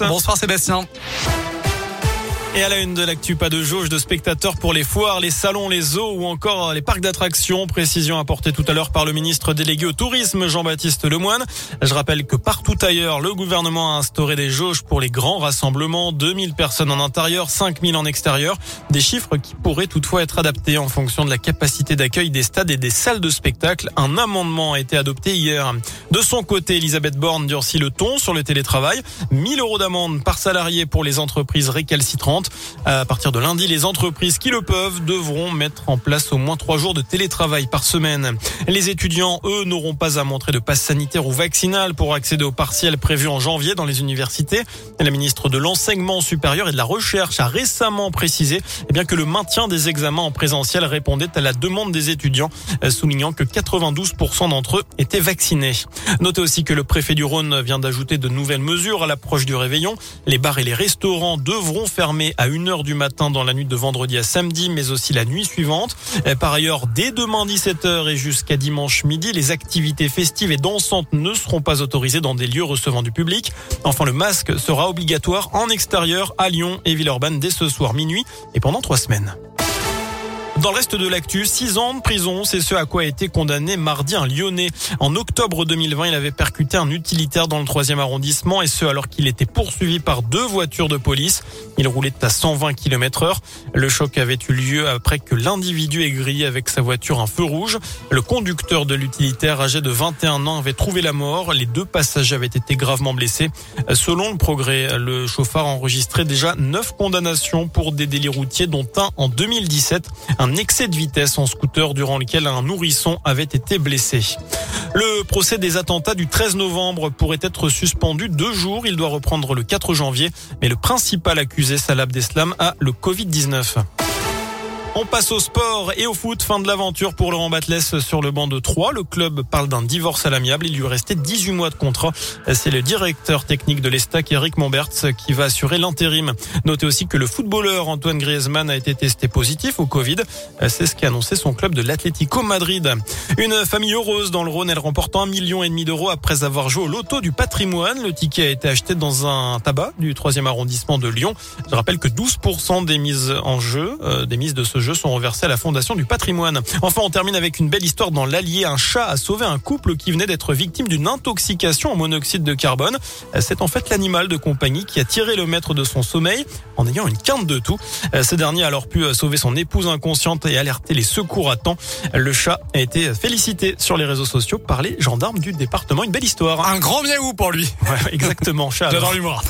Bonsoir Sébastien. Et à la une de l'actu, pas de jauge de spectateurs pour les foires, les salons, les zoos ou encore les parcs d'attractions. Précision apportée tout à l'heure par le ministre délégué au tourisme, Jean-Baptiste Lemoine. Je rappelle que partout ailleurs, le gouvernement a instauré des jauges pour les grands rassemblements. 2000 personnes en intérieur, 5000 en extérieur. Des chiffres qui pourraient toutefois être adaptés en fonction de la capacité d'accueil des stades et des salles de spectacle. Un amendement a été adopté hier. De son côté, Elisabeth Borne durcit le ton sur le télétravail. 1000 euros d'amende par salarié pour les entreprises récalcitrantes. À partir de lundi, les entreprises qui le peuvent devront mettre en place au moins trois jours de télétravail par semaine. Les étudiants, eux, n'auront pas à montrer de passe sanitaire ou vaccinal pour accéder au partiel prévu en janvier dans les universités. La ministre de l'Enseignement supérieur et de la Recherche a récemment précisé eh bien, que le maintien des examens en présentiel répondait à la demande des étudiants, soulignant que 92% d'entre eux étaient vaccinés. Notez aussi que le préfet du Rhône vient d'ajouter de nouvelles mesures à l'approche du réveillon. Les bars et les restaurants devront fermer à 1h du matin dans la nuit de vendredi à samedi, mais aussi la nuit suivante. Par ailleurs, dès demain 17h et jusqu'à dimanche midi, les activités festives et dansantes ne seront pas autorisées dans des lieux recevant du public. Enfin, le masque sera obligatoire en extérieur à Lyon et Villeurbanne dès ce soir minuit et pendant trois semaines. Dans le reste de l'actu, six ans de prison, c'est ce à quoi a été condamné mardi un Lyonnais. En octobre 2020, il avait percuté un utilitaire dans le troisième arrondissement et ce alors qu'il était poursuivi par deux voitures de police. Il roulait à 120 km heure. Le choc avait eu lieu après que l'individu ait grillé avec sa voiture un feu rouge. Le conducteur de l'utilitaire âgé de 21 ans avait trouvé la mort. Les deux passagers avaient été gravement blessés. Selon le progrès, le chauffard a enregistré déjà neuf condamnations pour des délits routiers dont un en 2017 un excès de vitesse en scooter durant lequel un nourrisson avait été blessé. Le procès des attentats du 13 novembre pourrait être suspendu deux jours. Il doit reprendre le 4 janvier. Mais le principal accusé, Salah Abdeslam, a le Covid-19. On passe au sport et au foot. Fin de l'aventure pour Laurent Batles sur le banc de 3. Le club parle d'un divorce à l'amiable. Il lui restait 18 mois de contrat. C'est le directeur technique de l'Estac, Eric Momberts, qui va assurer l'intérim. Notez aussi que le footballeur Antoine Griezmann a été testé positif au Covid. C'est ce qu'a annoncé son club de l'Atlético Madrid. Une famille heureuse dans le Rhône. Elle remporte un million et demi d'euros après avoir joué au loto du patrimoine. Le ticket a été acheté dans un tabac du 3e arrondissement de Lyon. Je rappelle que 12% des mises en jeu, euh, des mises de ce jeux sont reversés à la Fondation du patrimoine. Enfin, on termine avec une belle histoire dans l'Allier. Un chat a sauvé un couple qui venait d'être victime d'une intoxication au monoxyde de carbone. C'est en fait l'animal de compagnie qui a tiré le maître de son sommeil en ayant une quinte de tout. Ce dernier a alors pu sauver son épouse inconsciente et alerter les secours à temps. Le chat a été félicité sur les réseaux sociaux par les gendarmes du département. Une belle histoire. Un grand miaou pour lui. Ouais, exactement, chat. J'adore l'humour.